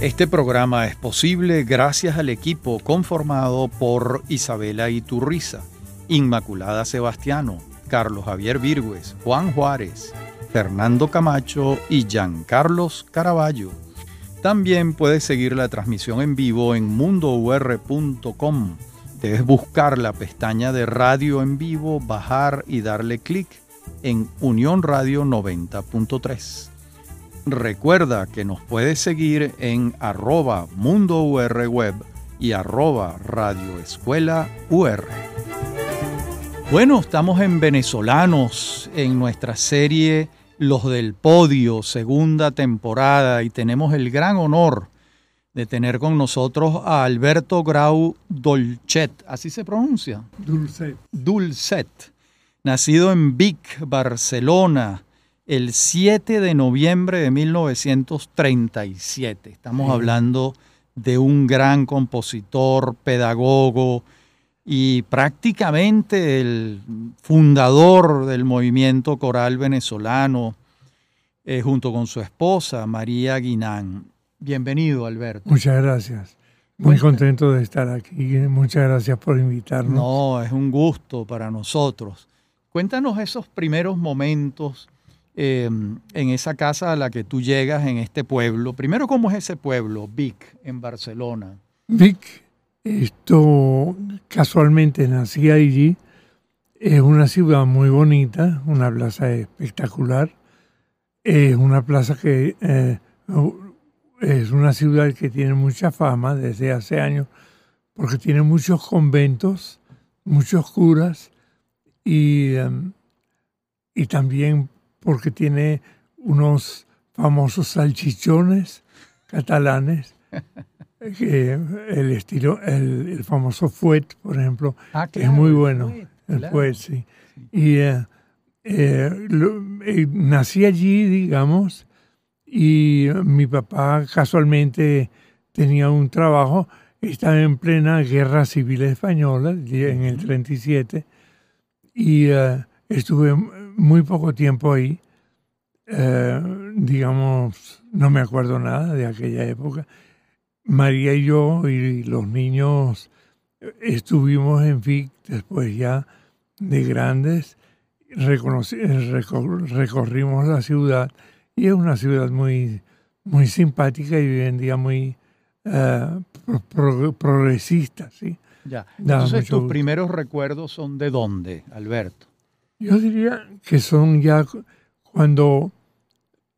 Este programa es posible gracias al equipo conformado por Isabela Iturriza, Inmaculada Sebastiano, Carlos Javier Virgües, Juan Juárez, Fernando Camacho y Giancarlos Caraballo. También puedes seguir la transmisión en vivo en mundour.com. Debes buscar la pestaña de radio en vivo, bajar y darle clic en Unión Radio 90.3. Recuerda que nos puedes seguir en arroba Mundo Web y arroba Radio Escuela UR. Bueno, estamos en Venezolanos, en nuestra serie Los del Podio, segunda temporada, y tenemos el gran honor de tener con nosotros a Alberto Grau Dolcet, ¿así se pronuncia? Dulcet. Dulcet, nacido en Vic, Barcelona, el 7 de noviembre de 1937. Estamos hablando de un gran compositor, pedagogo y prácticamente el fundador del movimiento coral venezolano, eh, junto con su esposa, María Guinán. Bienvenido, Alberto. Muchas gracias. Muy contento de estar aquí. Muchas gracias por invitarnos. No, es un gusto para nosotros. Cuéntanos esos primeros momentos Em, en esa casa a la que tú llegas en este pueblo. Primero, ¿cómo es ese pueblo, Vic, en Barcelona? Vic, esto casualmente nací allí. Es una ciudad muy bonita, una plaza espectacular. Es una plaza que eh, es una ciudad que tiene mucha fama desde hace años porque tiene muchos conventos, muchos curas y, em, y también porque tiene unos famosos salchichones catalanes, que el estilo, el, famoso fuet, por ejemplo, ah, es muy bueno. El fuet, sí. Y eh, eh, eh, nací allí, digamos, y mi papá casualmente tenía un trabajo, estaba en plena guerra civil española, en el 37, y estuve muy poco tiempo ahí. Eh, digamos, no me acuerdo nada de aquella época. María y yo y los niños estuvimos en FIC después ya de grandes, recorrimos la ciudad y es una ciudad muy, muy simpática y hoy en día muy uh, progresista. ¿sí? Ya. Entonces, tus primeros recuerdos son de dónde, Alberto? Yo diría que son ya cuando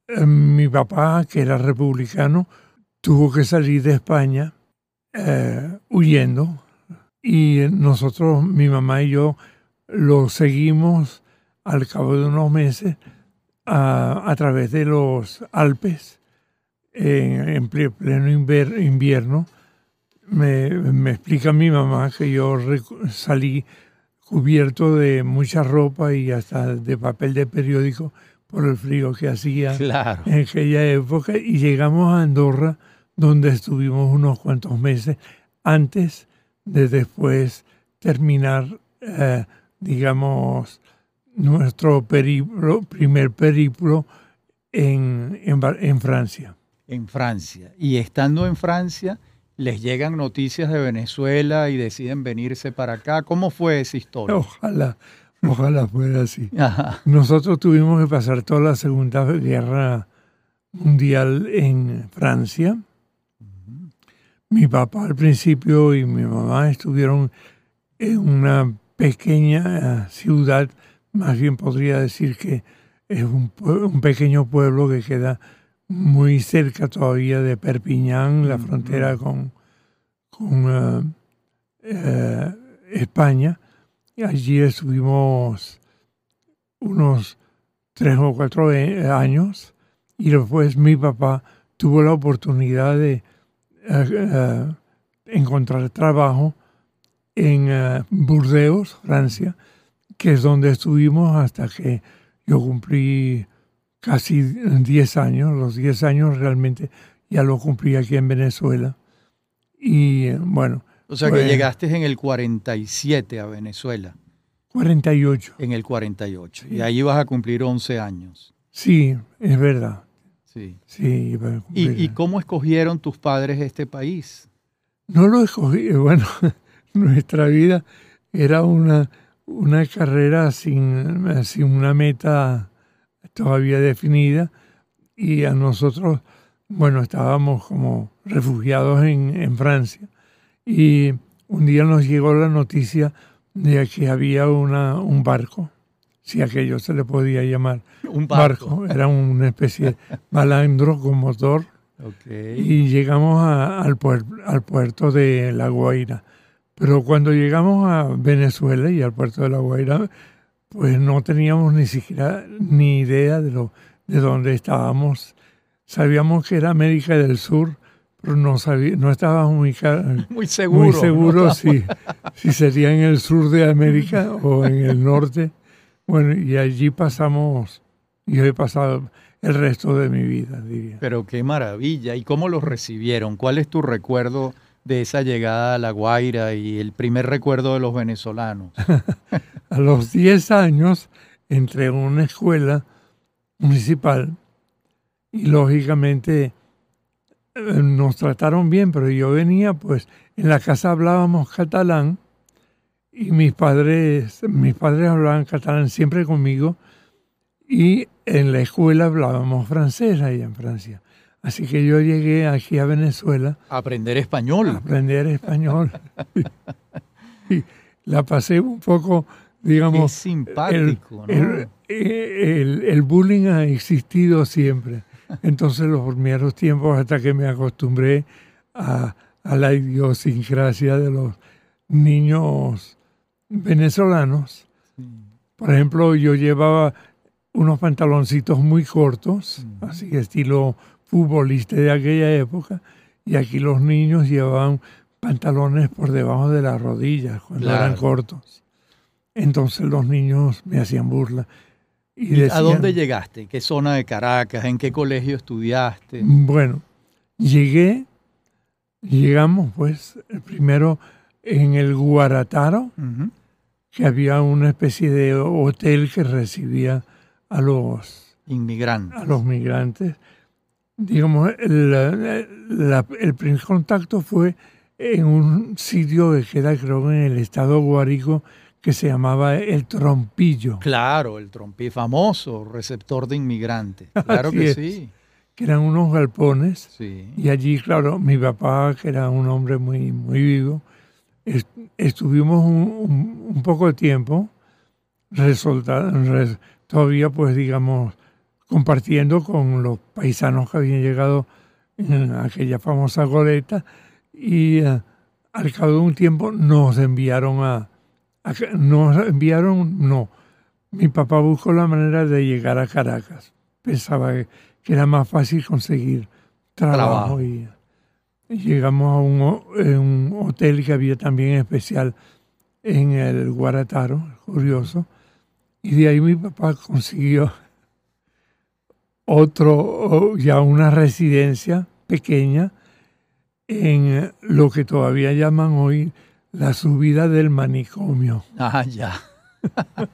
eh, mi papá, que era republicano, tuvo que salir de España eh, huyendo y nosotros, mi mamá y yo, lo seguimos al cabo de unos meses a, través de los Alpes en, pleno invierno. Me, me, explica mi mamá que yo salí cubierto de mucha ropa y hasta de papel de periódico por el frío que hacía en aquella época y llegamos a Andorra donde estuvimos unos cuantos meses antes de después terminar, eh, digamos, nuestro periplo, primer periplo en, en, en Francia. En Francia. Y estando en Francia, les llegan noticias de Venezuela y deciden venirse para acá. ¿Cómo fue esa historia? Ojalá, ojalá fuera así. Nosotros tuvimos que pasar toda la Segunda Guerra Mundial en Francia. Mi papá al principio y mi mamá estuvieron en una pequeña ciudad, más bien podría decir que es un, un pequeño pueblo que queda muy cerca todavía de Perpiñán, la frontera con, con eh, eh, España. Allí estuvimos unos tres o cuatro años y después mi papá tuvo la oportunidad de eh, encontrar trabajo en Burdeos, Francia, que es donde estuvimos hasta que yo cumplí casi 10 años, los 10 años realmente ya lo cumplí aquí en Venezuela. Y bueno. O sea que pues llegaste en el 47 a Venezuela. 48. En el 48. Y ahí vas a cumplir 11 años. Sí, es verdad. Sí. Sí, ¿Y, y cómo escogieron tus padres este país? No lo escogí. Bueno, nuestra vida era una, una carrera sin, sin una meta todavía definida y a nosotros, bueno, estábamos como refugiados en, en Francia y un día nos llegó la noticia de que había una, un barco, si aquello se le podía llamar Un barco. barco, era una especie de balandro con motor y llegamos a- al, puer- al puerto de La Guaira. Pero cuando llegamos a Venezuela y al puerto de La Guaira, pues no teníamos ni siquiera ni idea de, lo, de dónde estábamos. Sabíamos que era América del Sur, pero no, sabía, no estábamos muy, Muy seguro. muy ¿no? seguros si, si sería en el sur de América o en el norte. Bueno, y allí pasamos, yo he pasado el resto de mi vida, diría. Pero qué maravilla. ¿Y cómo los recibieron? ¿Cuál es tu recuerdo de esa llegada a La Guaira y el primer recuerdo de los venezolanos? A los 10 años entré en una escuela municipal y lógicamente eh, nos trataron bien, pero yo venía, pues en la casa hablábamos catalán y mis padres, mis padres hablaban catalán siempre conmigo y en la escuela hablábamos francés allá en Francia. Así que yo llegué aquí a Venezuela Aprender español. aprender español. y la pasé un poco, Qué digamos, simpático, ¿no? el, el- el bullying ha existido siempre. Entonces los primeros tiempos hasta que me acostumbré a, a la idiosincrasia de los niños venezolanos. Sí. Por ejemplo, yo llevaba unos pantaloncitos muy cortos, Ujú. así estilo futbolista de aquella época, y aquí los niños llevaban pantalones por debajo de las rodillas cuando eran cortos. Entonces los niños me hacían burla. Y ¿Y ¿A dónde llegaste? ¿Qué zona de Caracas? ¿En qué colegio estudiaste? Bueno, llegué, llegamos pues primero en el Guarataro, que había una especie de hotel que recibía a los, Inmigrante. a los migrantes. Digamos, el, la- el primer contacto fue en un sitio que queda, creo, en el estado Guárico, que se llamaba El Trompillo, Claro, el trompí famoso, receptor de inmigrantes. Claro Así que es. sí. que eran unos galpones. Sí. Y allí, claro, mi papá, que era un hombre muy, muy vivo, est- estuvimos un, un- un poco de tiempo, todavía, pues, digamos, compartiendo con los paisanos que habían llegado en aquella famosa goleta y eh, al cabo de un tiempo nos enviaron a, nos enviaron, no, mi papá buscó la manera de llegar a Caracas. Pensaba que, era más fácil conseguir trabajo, Trabajo. y, llegamos a un, en un hotel que había también especial en el Guarataro, curioso, y de ahí mi papá consiguió otro, ya una residencia pequeña en lo que todavía llaman hoy la subida del manicomio. Ah, ya.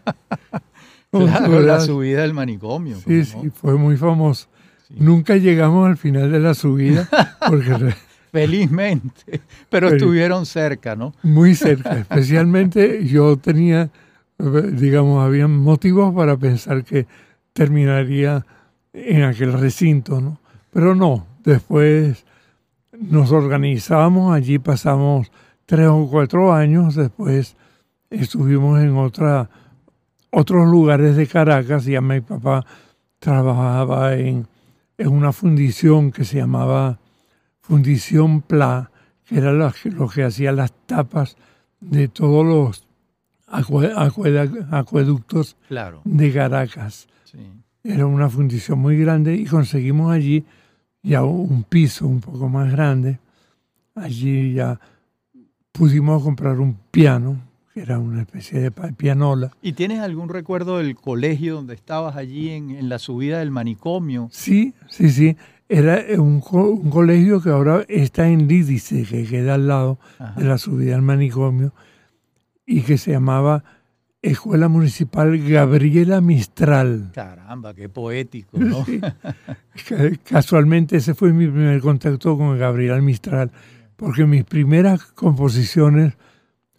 Claro, la subida del manicomio. Sí, ¿cómo sí, no? fue muy famoso. Sí. Nunca llegamos al final de la subida porque Felizmente. Pero Feliz. estuvieron cerca, ¿no? muy cerca. Especialmente yo tenía, digamos, había motivos para pensar que terminaría en aquel recinto, ¿no? Pero no, después nos organizamos, allí pasamos tres o cuatro años, después estuvimos en otra, otros lugares de Caracas, ya mi papá trabajaba en, en una fundición que se llamaba Fundición Pla, que era que- lo que hacía las tapas de todos los acueductos Claro. de Caracas. Sí. Era una fundición muy grande y conseguimos allí ya un piso un poco más grande. Allí ya pudimos comprar un piano, que era una especie de pianola. ¿Y tienes algún recuerdo del colegio donde estabas allí en, en la subida del manicomio? Sí, sí, sí. Era un, co- un colegio que ahora está en Lídice, que queda al lado Ajá. de la subida al manicomio, y que se llamaba Escuela Municipal Gabriela Mistral. Caramba, qué poético, ¿no? Casualmente ese fue mi primer contacto con Gabriela Mistral, porque mis primeras composiciones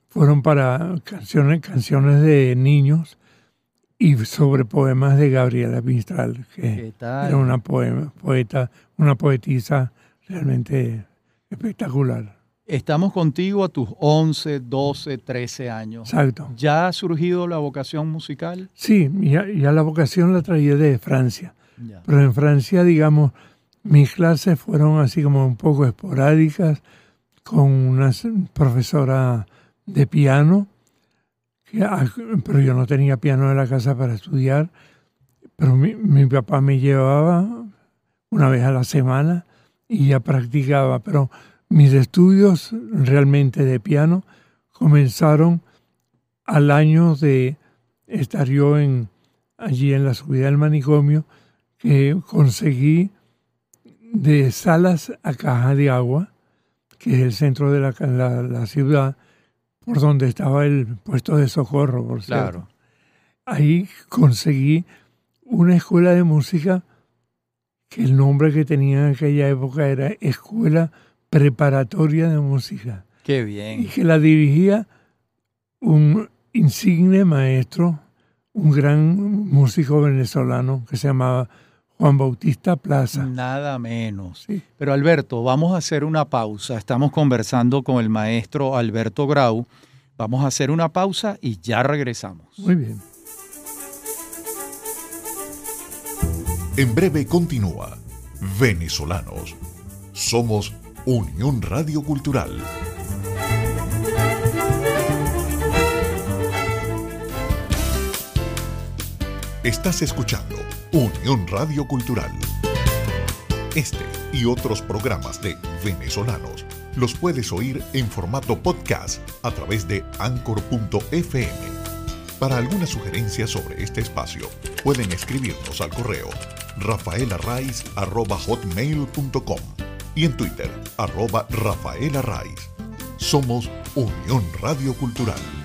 fueron para canciones, canciones de niños y sobre poemas de Gabriela Mistral, que era una poema, poeta, una poetisa realmente espectacular. Estamos contigo a tus 11, 12, 13 años. Exacto. ¿Ya ha surgido la vocación musical? Sí, ya, la vocación la traía de Francia. Pero en Francia, digamos, mis clases fueron así como un poco esporádicas con una profesora de piano, ah, pero yo no tenía piano en la casa para estudiar, pero mi, papá me llevaba una vez a la semana y ya practicaba, pero mis estudios realmente de piano comenzaron al año de estar yo en, allí en la subida del manicomio, que conseguí de Salas a Caja de Agua, que es el centro de la, ciudad, por donde estaba el puesto de socorro, por cierto. Ahí conseguí una escuela de música que el nombre que tenía en aquella época era Escuela Preparatoria de Música. Qué bien. Y que la dirigía un insigne maestro, un gran músico venezolano que se llamaba Juan Bautista Plaza. Nada menos. Sí. Pero Alberto, vamos a hacer una pausa. Estamos conversando con el maestro Alberto Grau. Vamos a hacer una pausa y ya regresamos. Muy bien. En breve continúa. Venezolanos. Somos Unión Radio Cultural. Estás escuchando Unión Radio Cultural. Este y otros programas de venezolanos los puedes oír en formato podcast a través de anchor.fm. Para alguna sugerencia sobre este espacio, pueden escribirnos al correo rafaelarraiz.com y en Twitter, arroba Rafaela Somos Unión Radio Cultural.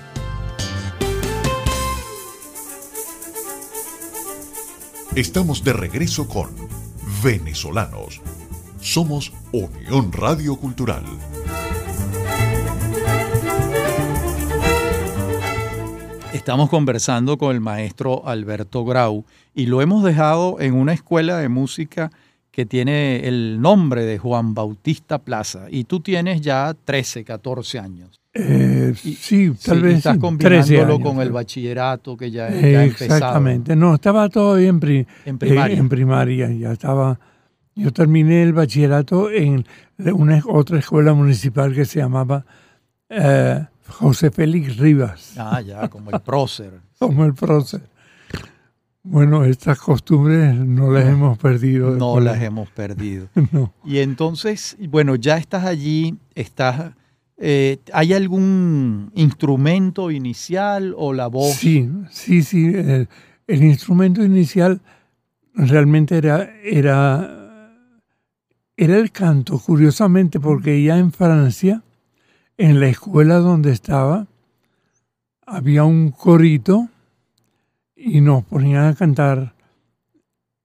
Estamos de regreso con Venezolanos. Somos Unión Radio Cultural. Estamos conversando con el maestro Alberto Grau y lo hemos dejado en una escuela de música que tiene el nombre de Juan Bautista Plaza y tú tienes ya 13, 14 años. Eh, sí, tal vez. Estás combinándolo con el bachillerato que ya, ya Exactamente. No, estaba todavía en, en, primaria. en primaria. Ya estaba. Yo terminé el bachillerato en una otra escuela municipal que se llamaba eh, José Félix Rivas. Ah, ya, como el prócer. como el prócer. Bueno, estas costumbres no las hemos perdido. No las hemos perdido. Y entonces, bueno, ya estás allí, estás... Eh, ¿Hay algún instrumento inicial o la voz? Sí, sí, sí. El, el instrumento inicial realmente era, era, era el canto, curiosamente, porque ya en Francia en la escuela donde estaba había un corito y nos ponían a cantar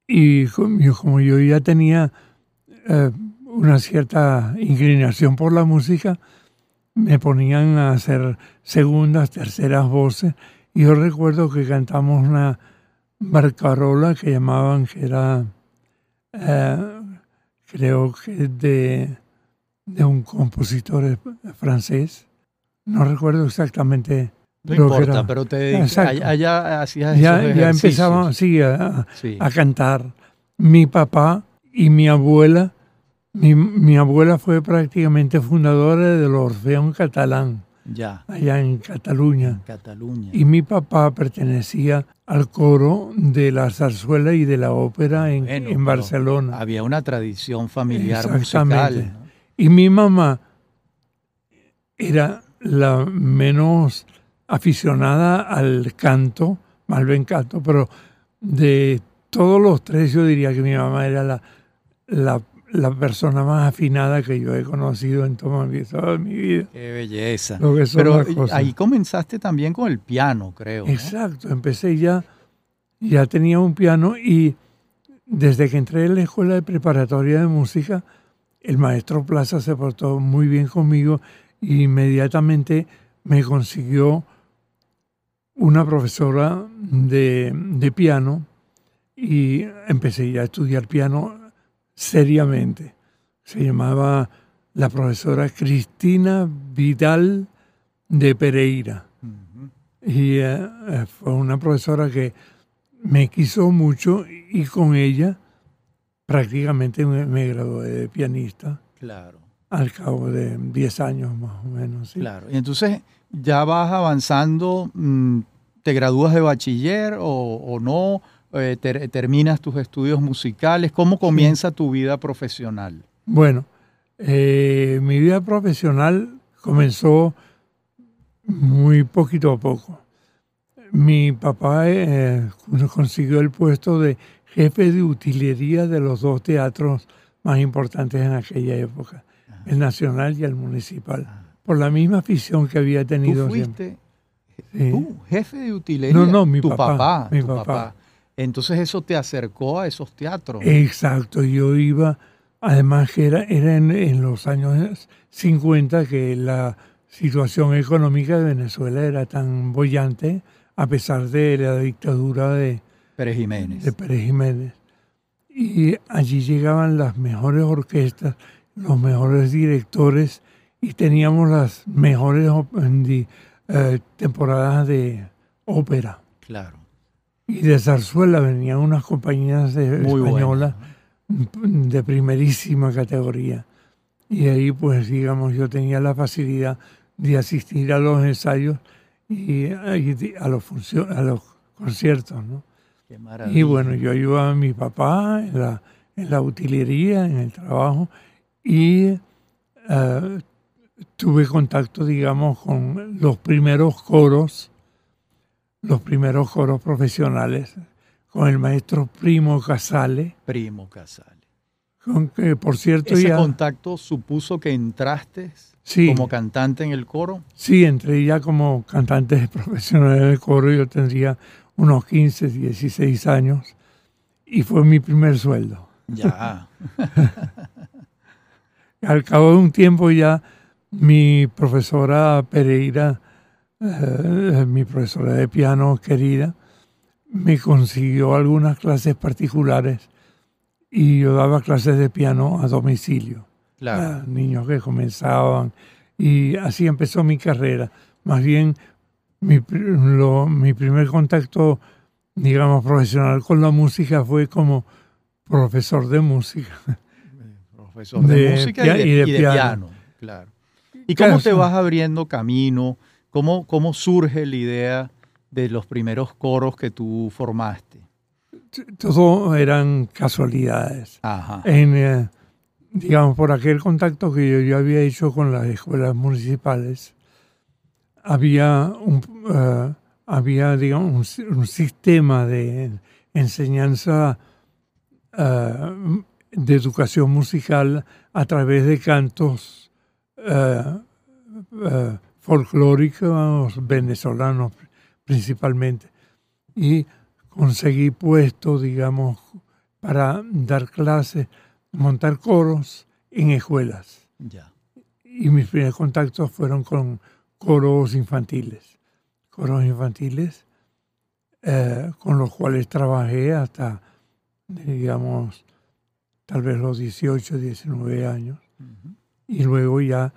y como yo ya tenía eh, una cierta inclinación por la música, me ponían a hacer segundas, terceras voces. Y yo recuerdo que cantamos una barcarola que llamaban, que era, eh, creo que de de un compositor francés. No recuerdo exactamente. No importa, pero te allá hacías ya, ya empezaba sí, a, a, cantar. Mi papá y mi abuela, mi, mi, abuela fue prácticamente fundadora del Orfeón Catalán. Ya. Allá en Cataluña. Cataluña. Y mi papá pertenecía al coro de la zarzuela y de la ópera en, en Barcelona. Había una tradición familiar musical. Y mi mamá era la menos aficionada al canto, mal bien canto, pero de todos los tres yo diría que mi mamá era la, la persona más afinada que yo he conocido en toda mi, vida. Qué belleza. Lo que son Pero las cosas. ahí comenzaste también con el piano, creo. ¿no? Exacto, empecé ya, ya tenía un piano y desde que entré en la escuela de preparatoria de música, el maestro Plaza se portó muy bien conmigo e inmediatamente me consiguió una profesora de, de piano y empecé ya a estudiar piano seriamente. Se llamaba la profesora Cristina Vidal de Pereira. Y eh, eh, fue una profesora que me quiso mucho y con ella prácticamente me, me gradué de pianista Claro, al cabo de 10 años más o menos. ¿sí? claro. Y entonces ya vas avanzando, mm, ¿te gradúas de bachiller o, o no? Eh, ter- ¿Terminas tus estudios musicales? ¿Cómo comienza tu vida profesional? Bueno, eh, mi vida profesional comenzó muy poquito a poco. Mi papá eh, consiguió el puesto de jefe de utilería de los dos teatros más importantes en aquella época, el nacional y el municipal, por la misma afición que había tenido ¿Tú siempre. fuiste Sí. tú, jefe de utilería? No, no, mi tu papá, papá. mi tu papá. Entonces eso te acercó a esos teatros. Exacto, yo iba, además que era, era en, en los años 50 que la situación económica de Venezuela era tan bollante, a pesar de la dictadura de, Pérez Jiménez. de Pérez Jiménez. Y allí llegaban las mejores orquestas, los mejores directores y teníamos las mejores eh, temporadas de ópera. Claro. Y de zarzuela venían unas compañías de Muy españolas bueno. de primerísima categoría. Y ahí, pues, digamos, yo tenía la facilidad de asistir a los ensayos y a, y a los, a los conciertos, ¿no? Qué maravilla. Y bueno, yo ayudaba a mi papá en la, en la utilería, en el trabajo, y eh, tuve contacto, digamos, con los primeros coros, los primeros coros profesionales, con el maestro Primo Casale, Primo Casale. con que, por cierto, ¿Ese ya... contacto supuso que entraste Sí. como cantante en el coro? Sí, entré ya como cantante profesional del coro, yo tendría unos 15, 16 años, y fue mi primer sueldo. Ya. Al cabo de un tiempo ya mi profesora Pereira, eh, mi profesora de piano querida, me consiguió algunas clases particulares y yo daba clases de piano a domicilio Claro. a niños que comenzaban y así empezó mi carrera. Más bien mi, lo- mi primer contacto, digamos, profesional con la música fue como profesor de música. Profesor de, de música y de, y de y de piano. piano. Claro. ¿Y Claro, cómo te vas abriendo camino? ¿Cómo, ¿Cómo surge la idea de los primeros coros que tú formaste? Todo eran casualidades. Ajá. En, eh, digamos, por aquel contacto que yo, yo había hecho con las escuelas municipales, había un, eh, había, digamos, un, si- un sistema de enseñanza eh, de educación musical a través de cantos folclóricos venezolanos principalmente. Y conseguí puesto, digamos, para dar clases, montar coros en escuelas. Ya. Y mis primeros contactos fueron con coros infantiles. Coros infantiles eh, con los cuales trabajé hasta, digamos, tal vez los 18, 19 años. Y luego ya,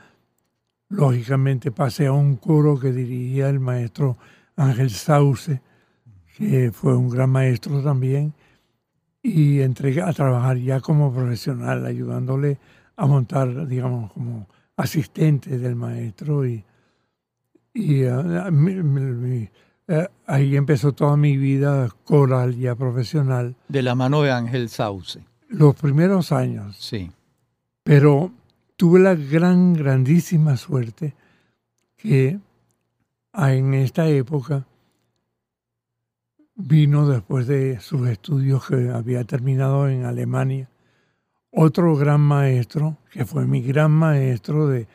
lógicamente, pasé a un coro que dirigía el maestro Ángel Sauce, que fue un gran maestro también, y entré a trabajar ya como profesional, ayudándole a montar, digamos, como asistente del maestro. Y, y mi- mi- mi- eh, ahí empezó toda mi vida coral ya profesional. De la mano de Ángel Sauce. Los primeros años Sí. pero tuve la gran, grandísima suerte que en esta época vino después de sus estudios que había terminado en Alemania otro gran maestro, que fue mi gran maestro de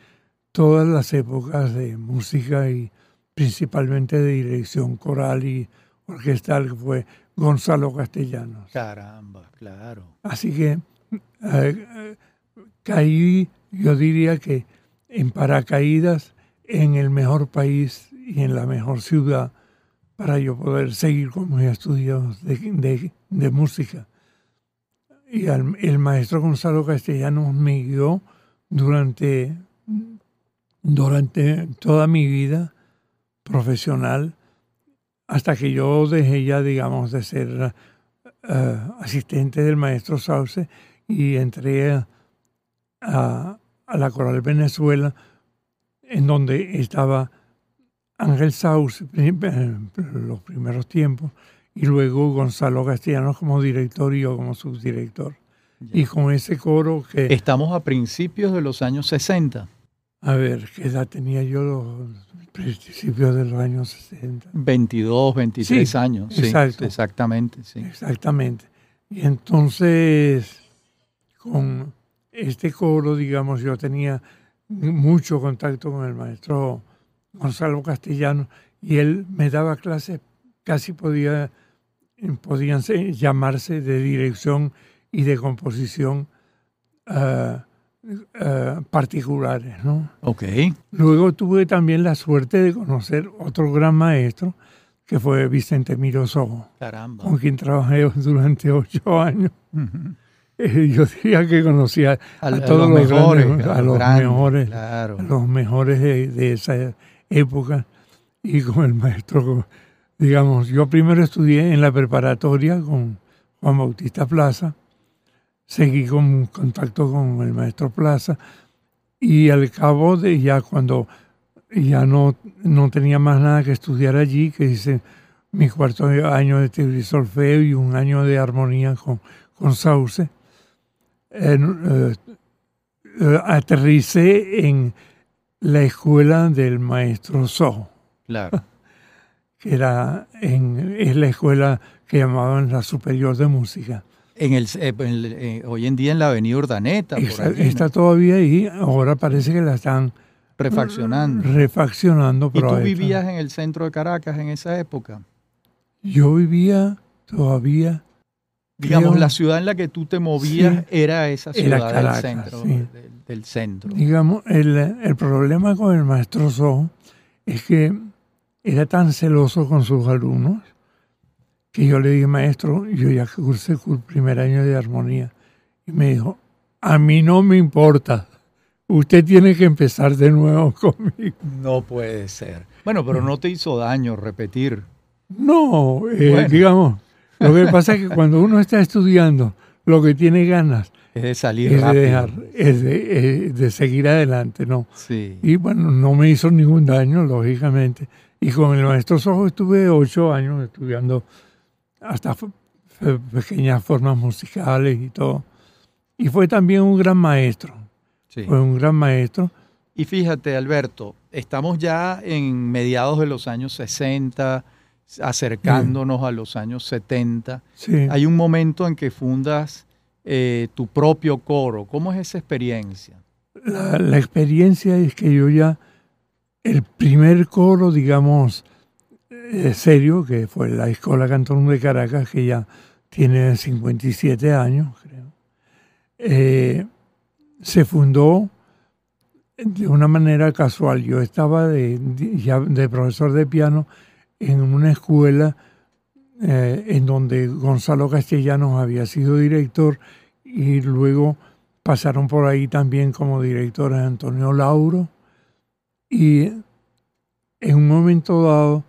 todas las épocas de música y principalmente de dirección coral y orquestal, que fue Gonzalo Castellanos. Caramba, claro. Así que eh, caí, yo diría que en paracaídas, en el mejor país y en la mejor ciudad para yo poder seguir con mis estudios de, de música. Y el maestro Gonzalo Castellanos me guió durante, durante toda mi vida profesional hasta que yo dejé ya, digamos, de ser eh, asistente del maestro Sauce y entré a, a, la Coral Venezuela, en donde estaba Ángel Sauce en los primeros tiempos, y luego Gonzalo Castellanos como director y yo como subdirector. Y con ese coro que... Estamos a principios de los años 60. A ver, ¿qué edad tenía yo los principios de los años 60? 22, 23 años. Exacto. exactamente, sí. Exactamente. Y entonces, con este coro, digamos, yo tenía mucho contacto con el maestro Gonzalo Castellano y él me daba clases, casi podía podían llamarse de dirección y de composición eh, particulares. ¿no? Okay. Luego tuve también la suerte de conocer otro gran maestro, que fue Vicente Mirosogo, Caramba. con quien trabajé durante ocho años. Eh, yo diría que conocía a, todos los, mejores, a, los mejores, los mejores de, de esa época, y con el maestro digamos, yo primero estudié en la preparatoria con Juan Bautista Plaza, seguí con contacto con el maestro Plaza. Y al cabo de ya cuando ya no, no tenía más nada que estudiar allí, que hice mi cuarto año de teoría y solfeo y un año de armonía con, con Sauce, eh, eh, aterricé en la escuela del maestro Soho. Claro. que era en, es la escuela que llamaban la Superior de Música. En el, eh, eh, hoy en día en la Avenida Urdaneta. Está, todavía ahí, ahora parece que la están refaccionando. Refaccionando. ¿Y tú vivías en el centro de Caracas en esa época? Yo vivía todavía. Digamos, la ciudad en la que tú te movías era esa ciudad del, centro, del, centro. Digamos, el, el problema con el maestro So es que era tan celoso con sus alumnos que yo le dije, maestro, yo ya cursé el primer año de armonía. Y me dijo, a mí no me importa. Usted tiene que empezar de nuevo conmigo. No puede ser. Bueno, pero no te hizo daño repetir. No, eh, digamos, lo que pasa es que cuando uno está estudiando, lo que tiene ganas es de salir es rápido. De dejar, es de, de, seguir adelante, ¿no? Sí. Y bueno, no me hizo ningún daño, lógicamente. Y con el maestro Sojo estuve ocho años estudiando hasta pequeñas formas musicales y todo. Y fue también un gran maestro. Fue un gran maestro. Y fíjate, Alberto, estamos ya en mediados de los años 60, acercándonos a los años 70. Hay un momento en que fundas eh, tu propio coro. ¿Cómo es esa experiencia? la, experiencia es que yo ya el primer coro, digamos, eh, serio, que fue la Escuela Cantón de Caracas, que ya tiene 57 años, creo, eh, se fundó de una manera casual. Yo estaba de, ya de profesor de piano en una escuela eh, en donde Gonzalo Castellanos había sido director y luego pasaron por ahí también como directores Antonio Lauro y en un momento dado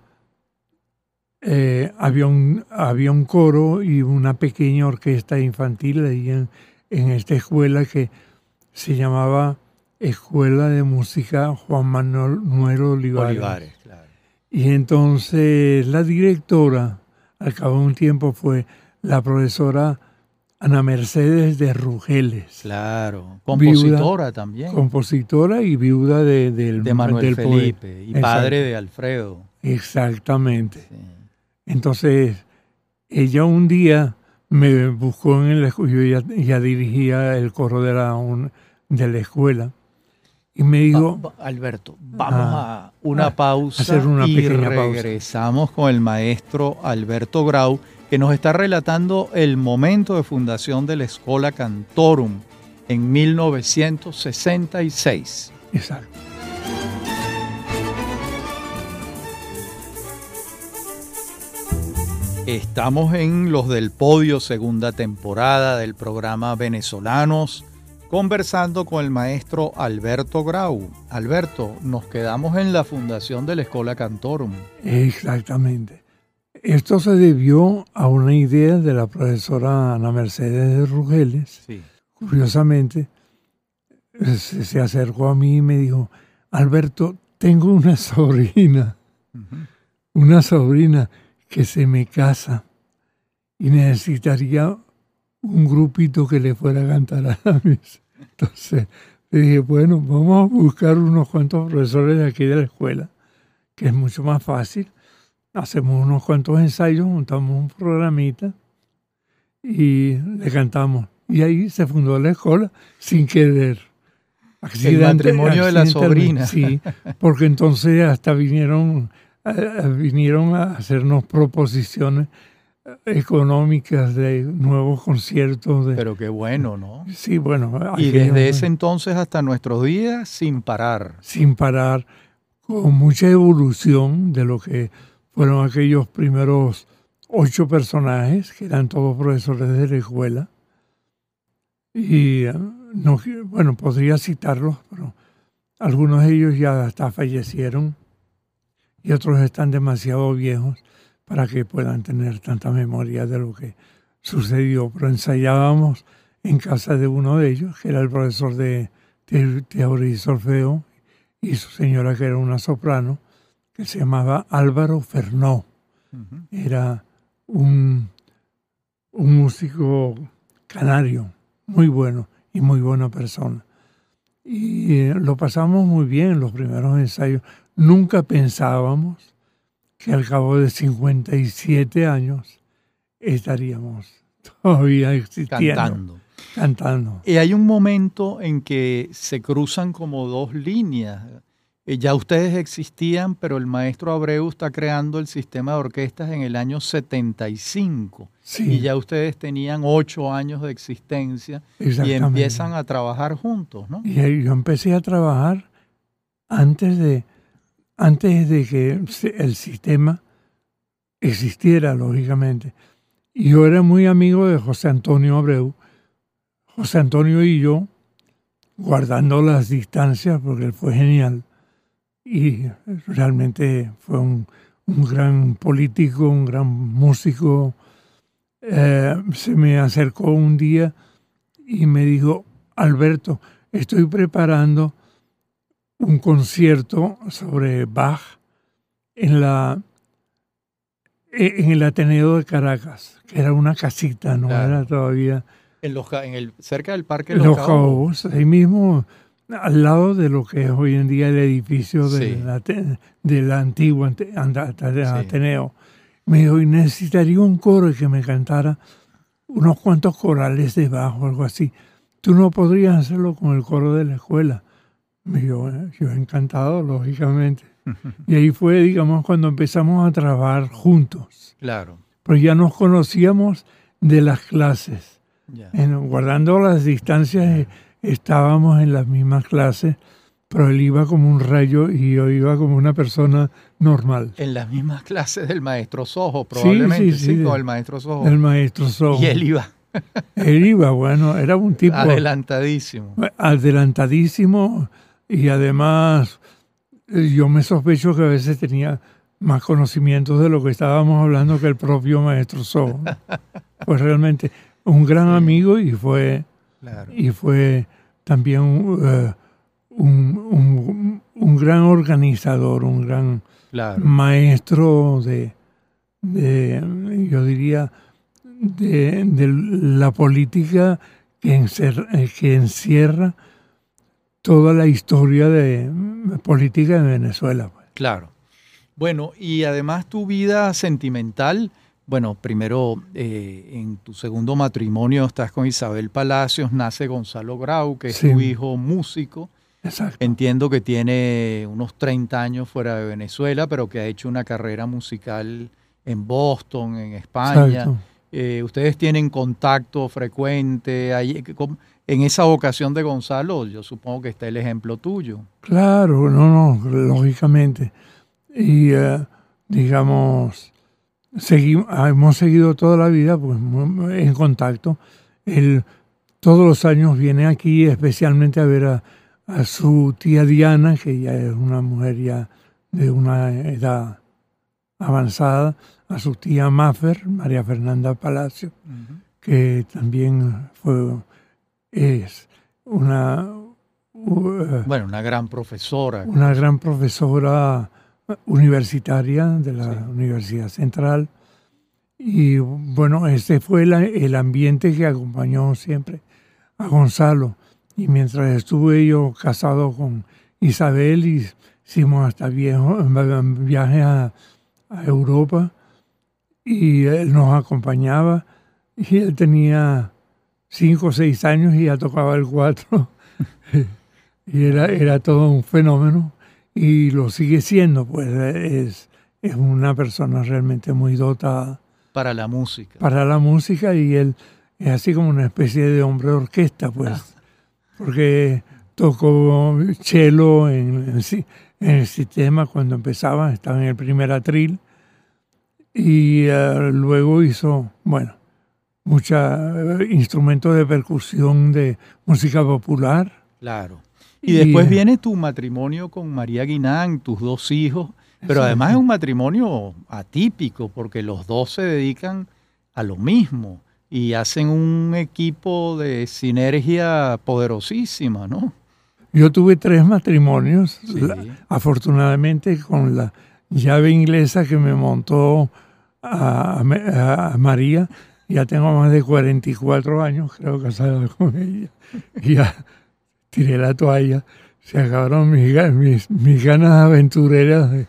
eh, había, un, había un coro y una pequeña orquesta infantil ahí en, esta escuela que se llamaba Escuela de Música Juan Manuel Olivares. Olivares. Y entonces la directora, al cabo de un tiempo, fue la profesora Ana Mercedes de Rugeles. Claro, compositora también. Compositora y viuda de, del, de Manuel Felipe y padre de Alfredo. Exactamente. Entonces, ella un día me buscó en el yo ya, ya dirigía el coro de la, de la escuela. Y me dijo... Alberto, vamos a, una pausa hacer una y regresamos con el maestro Alberto Grau, que nos está relatando el momento de fundación de la Escuela Cantorum en 1966. Exacto. Estamos en Los del Podio, segunda temporada del programa Venezolanos, conversando con el maestro Alberto Grau. Alberto, nos quedamos en la fundación de la Escuela Cantorum. Exactamente. Esto se debió a una idea de la profesora Ana Mercedes de Rugeles. Curiosamente, se, acercó a mí y me dijo, Alberto, tengo una sobrina, una sobrina que se me casa y necesitaría un grupito que le fuera a cantar a la misa. Entonces le dije, bueno, vamos a buscar unos cuantos profesores de aquí de la escuela, que es mucho más fácil. Hacemos unos cuantos ensayos, montamos un programita y le cantamos. Y ahí se fundó la escuela sin querer. El matrimonio de la sobrina. Sí, porque entonces hasta vinieron vinieron a hacernos proposiciones económicas de nuevos conciertos. De, Pero qué bueno, ¿no? Sí, bueno. Y desde ese entonces hasta nuestros días, sin parar. Sin parar, con mucha evolución de lo que fueron aquellos primeros ocho personajes, que eran todos profesores de la escuela. Y, eh, no, bueno, podría citarlos, pero algunos de ellos ya hasta fallecieron y otros están demasiado viejos para que puedan tener tanta memoria de lo que sucedió. Pero ensayábamos en casa de uno de ellos, que era el profesor de teoría y solfeo, y su señora, que era una soprano, que se llamaba Álvaro Fernó. Era un, un músico canario, muy bueno y muy buena persona. Y eh, lo pasamos muy bien en los primeros ensayos. Nunca pensábamos que al cabo de 57 años estaríamos todavía existiendo. Cantando. Cantando. Y hay un momento en que se cruzan como dos líneas. Eh, ya ustedes existían, pero el maestro Abreu está creando el sistema de orquestas en el año 75. Y ya ustedes tenían ocho años de existencia y empiezan a trabajar juntos, ¿no? Y yo empecé a trabajar antes de, antes de que el sistema existiera, lógicamente. Yo era muy amigo de José Antonio Abreu. José Antonio y yo, guardando las distancias, porque él fue genial, y realmente fue un, gran político, un gran músico. Eh, se me acercó un día y me dijo, Alberto, estoy preparando un concierto sobre Bach en la en el Ateneo de Caracas, que era una casita, no era todavía en, los, en el cerca del Parque Los, Los ahí mismo al lado de lo que es hoy en día el edificio de del antiguo Ateneo. Me dijo, y necesitaría un coro que me cantara unos cuantos corales debajo, algo así. Tú no podrías hacerlo con el coro de la escuela. Dijo, yo encantado, lógicamente. y ahí fue, digamos, cuando empezamos a trabajar juntos. Claro. Pero ya nos conocíamos de las clases. guardando las distancias estábamos en las mismas clases, pero él iba como un rayo y yo iba como una persona normal. En las mismas clases del maestro Sojo, probablemente, sí, sí, sí, el maestro Sojo. El maestro Sojo. Y él iba. él iba, bueno, era un tipo... Adelantadísimo. Adelantadísimo y además yo me sospecho que a veces tenía más conocimientos de lo que estábamos hablando que el propio maestro Sojo. Pues realmente un gran amigo y fue y fue también eh, un, gran organizador, un gran maestro de, yo diría, de, la política que, que encierra toda la historia de política de Venezuela. Pues. Claro. Bueno, y además tu vida sentimental bueno, primero eh, en tu segundo matrimonio estás con Isabel Palacios, nace Gonzalo Grau, que es tu hijo músico. Exacto. Entiendo que tiene unos 30 años fuera de Venezuela, pero que ha hecho una carrera musical en Boston, en España. Eh, ¿Ustedes tienen contacto frecuente? En esa vocación de Gonzalo, yo supongo que está el ejemplo tuyo. Claro, no, no, lógicamente. Y eh, digamos, seguimos, hemos seguido toda la vida pues, en contacto. Él todos los años viene aquí especialmente a ver a, a su tía Diana, que ya es una mujer ya de una edad avanzada, a su tía Maffer, María Fernanda Palacio, que también fue, es una... Uh, bueno, una gran profesora. Una gran profesora universitaria de la Universidad Central. Y bueno, ese fue el ambiente que acompañó siempre a Gonzalo. Y mientras estuve yo casado con Isabel, hicimos hasta viejo, viaje a, Europa y él nos acompañaba. Y él tenía cinco o seis años y ya tocaba el cuatro. y era, era todo un fenómeno. Y lo sigue siendo, pues es, es una persona realmente muy dotada. Para la música. Para la música y él es así como una especie de hombre de orquesta, pues porque tocó cello en, el sistema cuando empezaba, estaba en el primer atril y eh, luego hizo, bueno, muchos eh, instrumentos de percusión de música popular. Claro. Y, después eh, viene tu matrimonio con María Guinán, tus dos hijos, pero además es un matrimonio atípico porque los dos se dedican a lo mismo y hacen un equipo de sinergia poderosísima, ¿no? Yo tuve tres matrimonios, afortunadamente con la llave inglesa que me montó a, María, ya tengo más de 44 años, creo, casado con ella, y ya tiré la toalla, se acabaron mis, mis, ganas aventureras,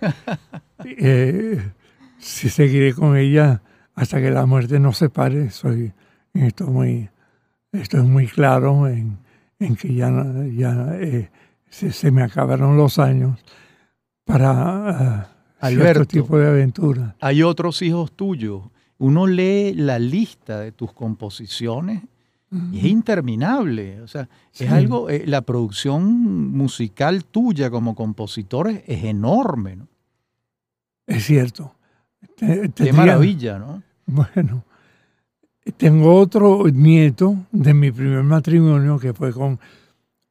eh, si seguiré con ella hasta que la muerte nos separe. Soy esto muy, estoy muy claro en, que ya, ya eh, se, me acabaron los años para uh, cierto tipo de aventura. Hay otros hijos tuyos. Uno lee la lista de tus composiciones y es interminable. O sea, es algo, eh, la producción musical tuya como compositor es, enorme, ¿no? Es cierto. Qué maravilla, ¿no? Bueno, tengo otro nieto de mi primer matrimonio que fue con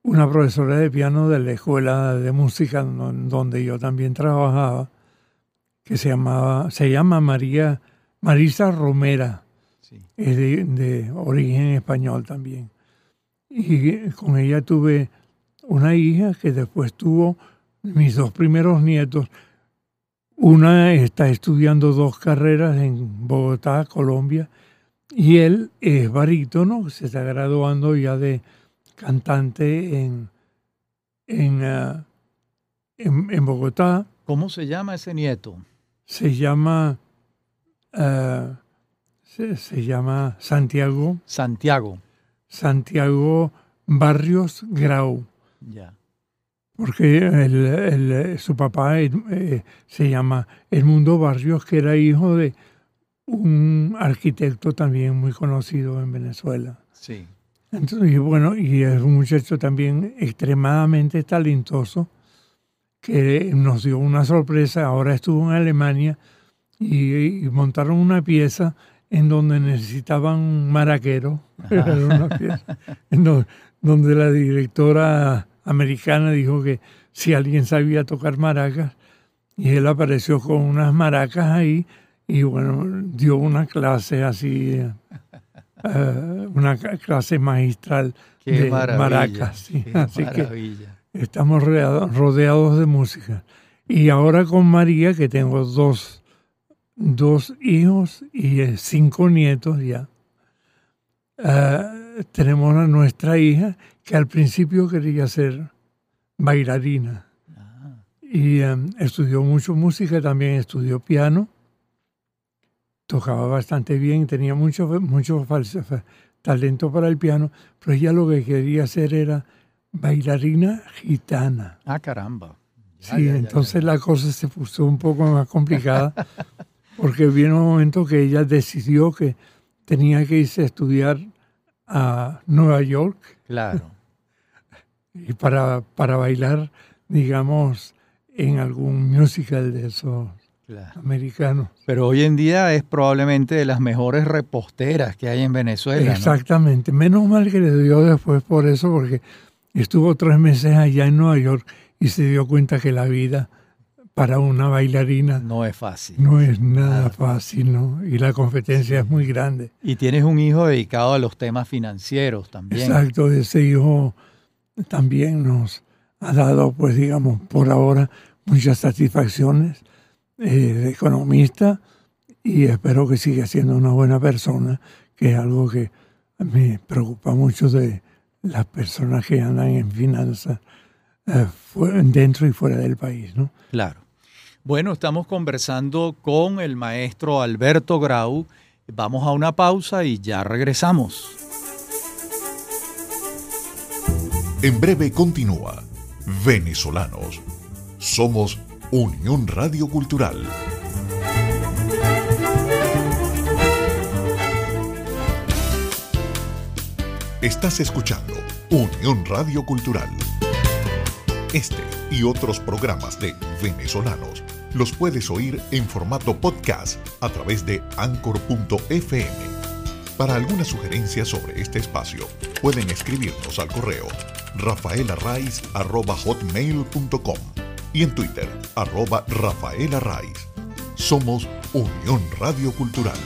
una profesora de piano de la escuela de música donde yo también trabajaba, que se llamaba, se llama María Marisa Romera, es de, de, origen español también. Y con ella tuve una hija que después tuvo mis dos primeros nietos, una está estudiando dos carreras en Bogotá, Colombia, y él es barítono, se está graduando ya de cantante en, en, ah, en, Bogotá. ¿Cómo se llama ese nieto? Se llama, ah, se, llama Santiago. Santiago. Santiago Barrios Grau. Ya porque el, su papá eh, se llama Edmundo Barrios, que era hijo de un arquitecto también muy conocido en Venezuela. Sí. Entonces, y bueno, y es un muchacho también extremadamente talentoso que nos dio una sorpresa. Ahora estuvo en Alemania y, montaron una pieza en donde necesitaban un maraquero, en donde la directora americana dijo que si alguien sabía tocar maracas, y él apareció con unas maracas ahí y bueno, dio una clase así, eh, una clase magistral de maracas. así que estamos rodeados, de música. Y ahora con María, que tengo dos, dos hijos y eh, cinco nietos ya, eh, tenemos a nuestra hija que al principio quería ser bailarina. Ah. Y em, estudió mucho música, también estudió piano. tocaba bastante bien, tenía mucho, mucho talento para el piano, pero ella lo que quería hacer era bailarina gitana. Ah, caramba. sí, entonces la cosa se puso un poco más complicada, porque vino un momento que ella decidió que tenía que irse a estudiar a Nueva York. Claro. y para, para bailar, digamos, en algún musical de esos americanos. Pero hoy en día es probablemente de las mejores reposteras que hay en Venezuela. Exactamente. Menos mal que le dio después por eso, porque estuvo tres meses allá en Nueva York y se dio cuenta que la vida para una bailarina no es fácil. No es nada fácil, ¿no? Y la competencia es muy grande. Y tienes un hijo dedicado a los temas financieros también. Exacto, ese hijo también nos ha dado, pues digamos, por ahora muchas satisfacciones eh, de economista y espero que siga siendo una buena persona, que es algo que me preocupa mucho de las personas que andan en finanzas eh, dentro y fuera del país, ¿no? Claro. Bueno, estamos conversando con el maestro Alberto Grau. Vamos a una pausa y ya regresamos. En breve continúa venezolanos. Somos Unión Radio Cultural. Estás escuchando Unión Radio Cultural. Este y otros programas de venezolanos los puedes oír en formato podcast a través de anchor.fm. Para alguna sugerencia sobre este espacio, pueden escribirnos al correo rafaelarraiz.com y en Twitter, arroba Rafaela Somos Unión Radio Cultural.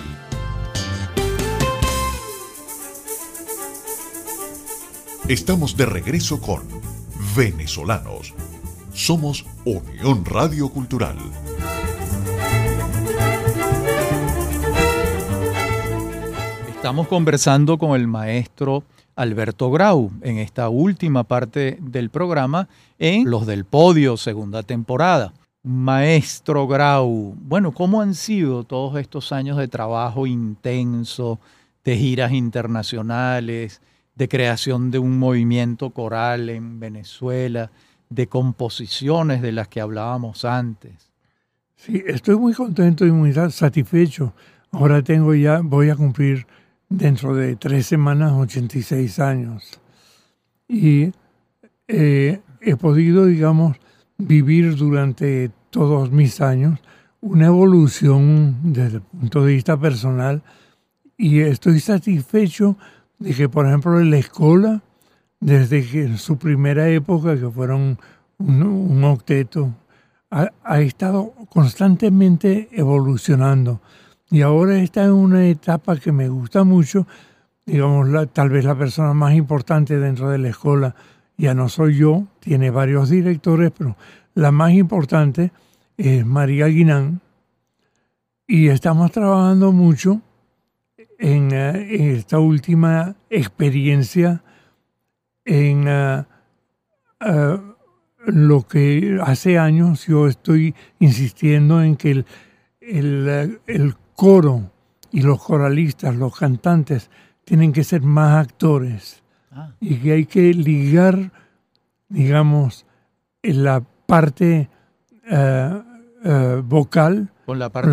Estamos de regreso con Venezolanos. Somos Unión Radio Cultural. Estamos conversando con el maestro Alberto Grau en esta última parte del programa en Los del Podio, segunda temporada. Maestro Grau, bueno, ¿cómo han sido todos estos años de trabajo intenso, de giras internacionales, de creación de un movimiento coral en Venezuela, de composiciones de las que hablábamos antes? Sí, estoy muy contento y muy satisfecho. Ahora tengo ya, voy a cumplir dentro de tres semanas 86 años. Y eh, he podido, digamos, vivir durante todos mis años una evolución desde el punto de vista personal y estoy satisfecho de que, por ejemplo, en la escuela, desde que en su primera época, que fueron un, octeto, ha estado constantemente evolucionando y ahora está en una etapa que me gusta mucho, digamos, tal vez la persona más importante dentro de la escuela ya no soy yo, tiene varios directores, pero la más importante es María Guinán. Y estamos trabajando mucho en, eh, esta última experiencia en eh, eh, lo que hace años yo estoy insistiendo en que el, el, el coro y los coralistas, los cantantes, tienen que ser más actores ah. y que hay que ligar, digamos, en la parte eh, vocal con la parte,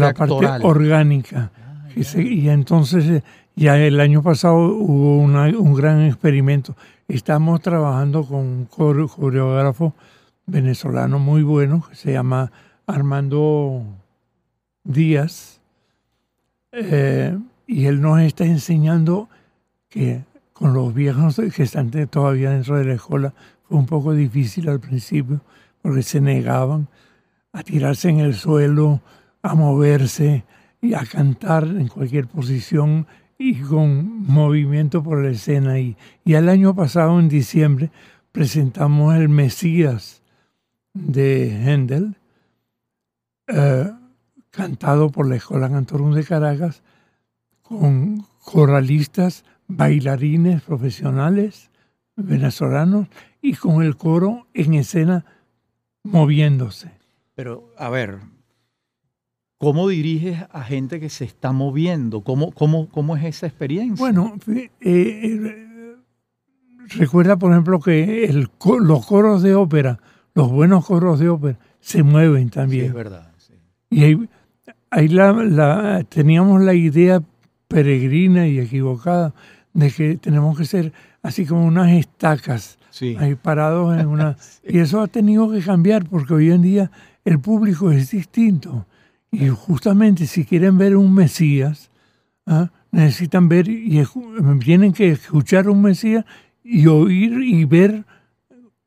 orgánica. Ah, y entonces eh, ya el año pasado hubo un gran experimento. Estamos trabajando con un coreógrafo venezolano muy bueno que se llama Armando Díaz. Eh, y él nos está enseñando que con los viejos que están todavía dentro de la escuela fue un poco difícil al principio porque se negaban a tirarse en el suelo, a moverse y a cantar en cualquier posición y con movimiento por la escena. Y, y el año pasado, en diciembre, presentamos el Mesías de Händel. Eh, cantado por la Escuela Cantorum de Caracas, con coralistas, bailarines profesionales venezolanos y con el coro en escena moviéndose. Pero, a ver, ¿Cómo diriges a gente que se está moviendo? ¿Cómo, cómo, cómo es esa experiencia? Bueno, eh, eh, recuerda, por ejemplo, que el, los coros de ópera, los buenos coros de ópera, se mueven también. Sí, es verdad. Sí. Y ahí, ahí la, la, teníamos la idea peregrina y equivocada de que tenemos que ser así como unas estacas Sí. ahí parados en una... Y eso ha tenido que cambiar porque hoy en día el público es distinto. Y justamente si quieren ver un Mesías, ¿ah? necesitan ver y tienen que escuchar un Mesías y oír y ver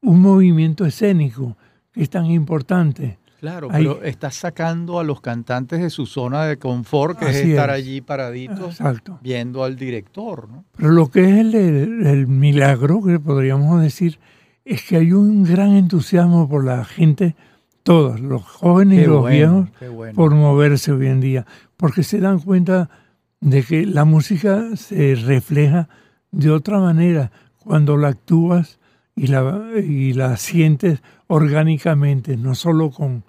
un movimiento escénico que es tan importante. Claro, Ahí- pero estás sacando a los cantantes de su zona de confort, que es estar es. allí paraditos Exacto. viendo al director, ¿no? Pero lo que es el, el- el milagro, que podríamos decir, es que hay un gran entusiasmo por la gente, todos, los jóvenes y los bueno, viejos, bueno. por moverse hoy en día, porque se dan cuenta de que la música se refleja de otra manera cuando la actúas y la, y la sientes orgánicamente, no solo con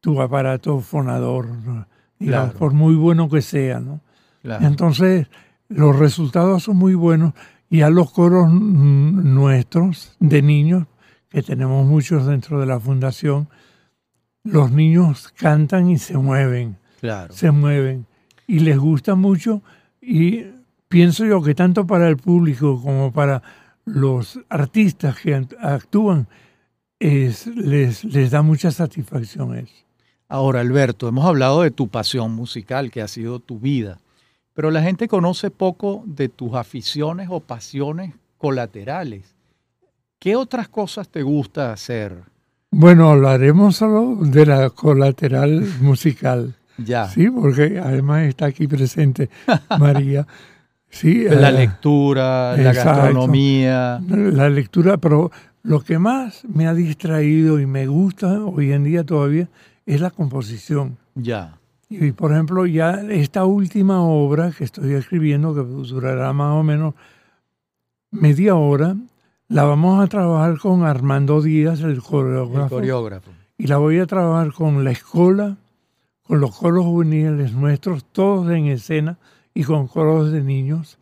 tu aparato fonador, ¿no? digamos, Claro. por muy bueno que sea, ¿no? Claro. Entonces, los resultados son muy buenos y a los coros nuestros de niños, que tenemos muchos dentro de la fundación, los niños cantan y se mueven, claro. se mueven y les gusta mucho y pienso yo que tanto para el público como para los artistas que act- actúan es, les, les da mucha satisfacción eso. Ahora, Alberto, hemos hablado de tu pasión musical, que ha sido tu vida, pero la gente conoce poco de tus aficiones o pasiones colaterales. ¿Qué otras cosas te gusta hacer? Bueno, hablaremos solo de la colateral musical. Ya, Sí, porque además está aquí presente María. Sí, la eh, lectura, la exacto. gastronomía. la lectura, pero lo que más me ha distraído y me gusta hoy en día todavía es la composición. Ya, Y por ejemplo, ya esta última obra que estoy escribiendo, que durará más o menos media hora, la vamos a trabajar con Armando Díaz, el coreógrafo. y la voy a trabajar con la escuela, con los coros juveniles nuestros, todos en escena, y con coros de niños.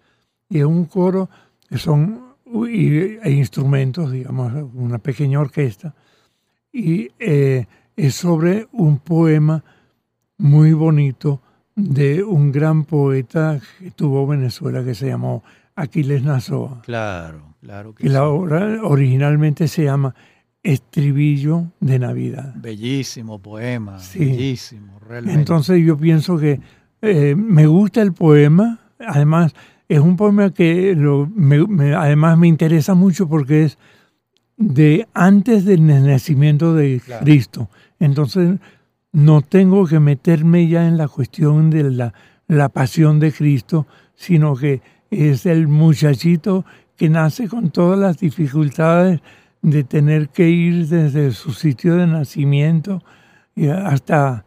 Y es un coro que son y, e instrumentos, digamos, una pequeña orquesta. Y eh, es sobre un poema muy bonito de un gran poeta que tuvo Venezuela que se llamó Aquiles Nazoa. Claro, claro que Y la sí. obra originalmente se llama Estribillo de Navidad. Bellísimo poema, Sí. bellísimo, realmente. Entonces yo pienso que eh, me gusta el poema, además es un poema que lo- me- me- además me interesa mucho porque es de antes del nacimiento de Claro. Cristo. Entonces no tengo que meterme ya en la cuestión de la, la pasión de Cristo, sino que es el muchachito que nace con todas las dificultades de tener que ir desde su sitio de nacimiento hasta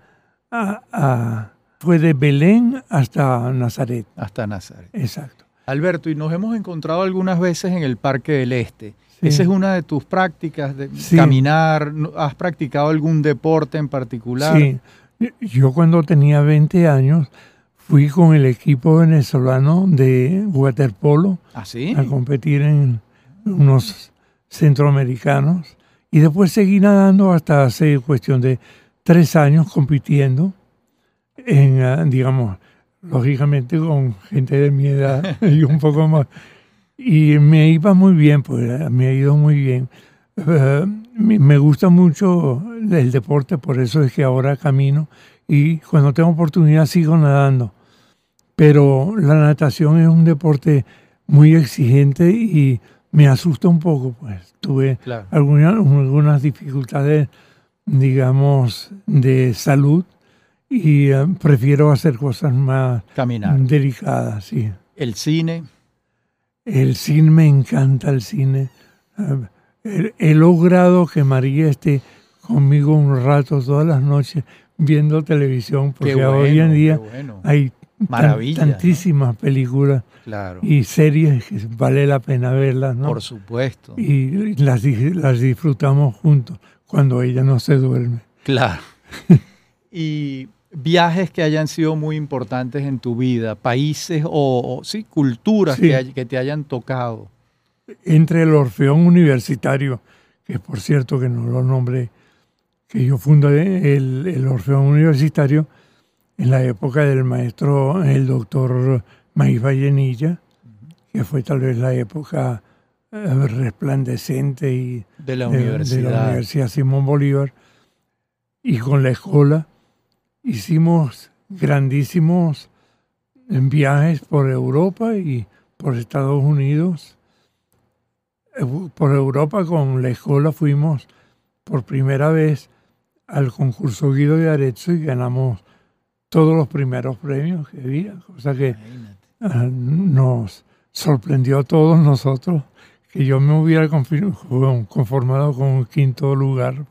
a- a- fue de Belén hasta Nazaret. hasta Nazaret. Exacto. Alberto, y nos hemos encontrado algunas veces en el Parque del Este. Sí. Esa es una de tus prácticas, de Sí. caminar. ¿No- ¿Has practicado algún deporte en particular? Sí. Yo cuando tenía 20 años fui con el equipo venezolano de waterpolo ¿Ah, sí? a competir en unos centroamericanos y después seguí nadando hasta hace cuestión de tres años compitiendo en, ah, digamos, lógicamente con gente de mi edad y un poco más. Y me iba muy bien, pues eh, me ha ido muy bien. Eh, me gusta mucho el deporte, por eso es que ahora camino y cuando tengo oportunidad sigo nadando. Pero la natación es un deporte muy exigente y me asusta un poco, pues tuve Claro. algunas, algunas dificultades, digamos, de salud y eh, prefiero hacer cosas más Caminar. delicadas, sí. El cine. El cine me encanta, el cine. Eh, He, he logrado que María esté conmigo un rato todas las noches viendo televisión, porque bueno, hoy en día bueno. hay tantísimas películas Claro. y series que vale la pena verlas, ¿no? Por supuesto. y las, las disfrutamos juntos cuando ella no se duerme. Claro. y viajes que hayan sido muy importantes en tu vida, países o, sí, culturas Que, que, te hayan tocado. Entre el Orfeón Universitario, que por cierto que no lo nombré, que yo fundé el, el Orfeón Universitario en la época del maestro, el doctor Maíz Vallenilla, que fue tal vez la época eh, resplandecente y de la, universidad. de la Universidad Simón Bolívar, y con la escuela hicimos grandísimos viajes por Europa y por Estados Unidos. Eh, por Europa con la escuela fuimos por primera vez al concurso Guido de Arezzo y ganamos todos los primeros premios que había, cosa que ah, nos sorprendió a todos nosotros que yo me hubiera conformado con un quinto lugar,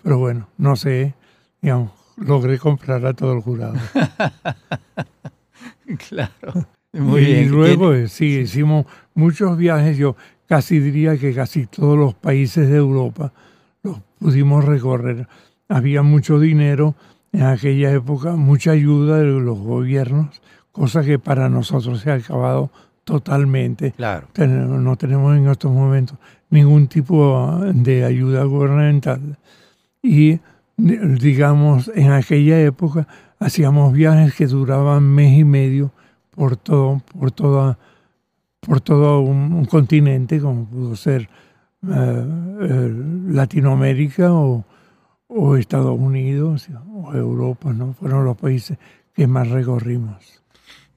pero bueno, no sé, digamos, logré comprar a todo el jurado. claro. Muy y luego sí, hicimos muchos viajes, yo casi diría que casi todos los países de Europa los pudimos recorrer. Había mucho dinero en aquella época, mucha ayuda de los gobiernos, cosa que para nosotros se ha acabado totalmente. Claro. No tenemos en estos momentos ningún tipo de ayuda gubernamental. Y digamos, en aquella época hacíamos viajes que duraban mes y medio por todo, por toda, por todo un, continente, como pudo ser eh, eh, Latinoamérica o, Estados Unidos o Europa, ¿no? Fueron los países que más recorrimos.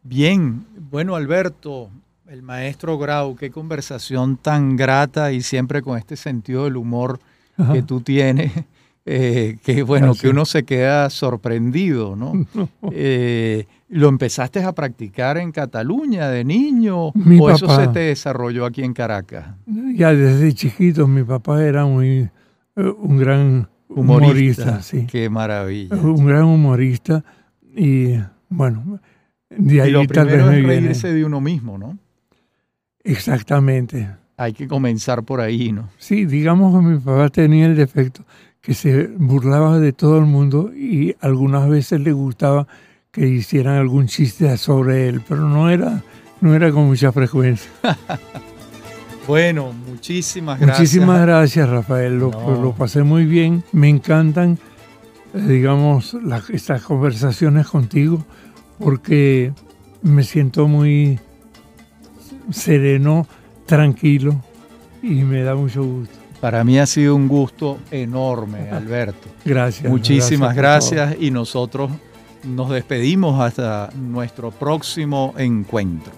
Bien, bueno Alberto, el maestro Grau, qué conversación tan grata y siempre con este sentido del humor que tú tienes. Eh, que bueno, que uno se queda sorprendido, ¿no? Eh, ¿Lo empezaste a practicar en Cataluña de niño o eso se te desarrolló aquí en Caracas? Ya desde chiquito mi papá era muy eh, un gran humorista, sí. Qué maravilla. Un gran humorista y bueno, de ahí y lo primero es reírse de uno mismo, ¿no? Exactamente. Hay que comenzar por ahí, ¿no? Sí, digamos que mi papá tenía el defecto que se burlaba de todo el mundo y algunas veces le gustaba que hicieran algún chiste sobre él, pero no era, no era con mucha frecuencia. bueno, muchísimas gracias. Muchísimas gracias, Rafael. Lo, pasé muy bien. Me encantan, eh, digamos, estas conversaciones contigo porque me siento muy sereno, tranquilo y me da mucho gusto. Para mí ha sido un gusto enorme, Alberto. Gracias. Muchísimas gracias, y nosotros nos despedimos hasta nuestro próximo encuentro.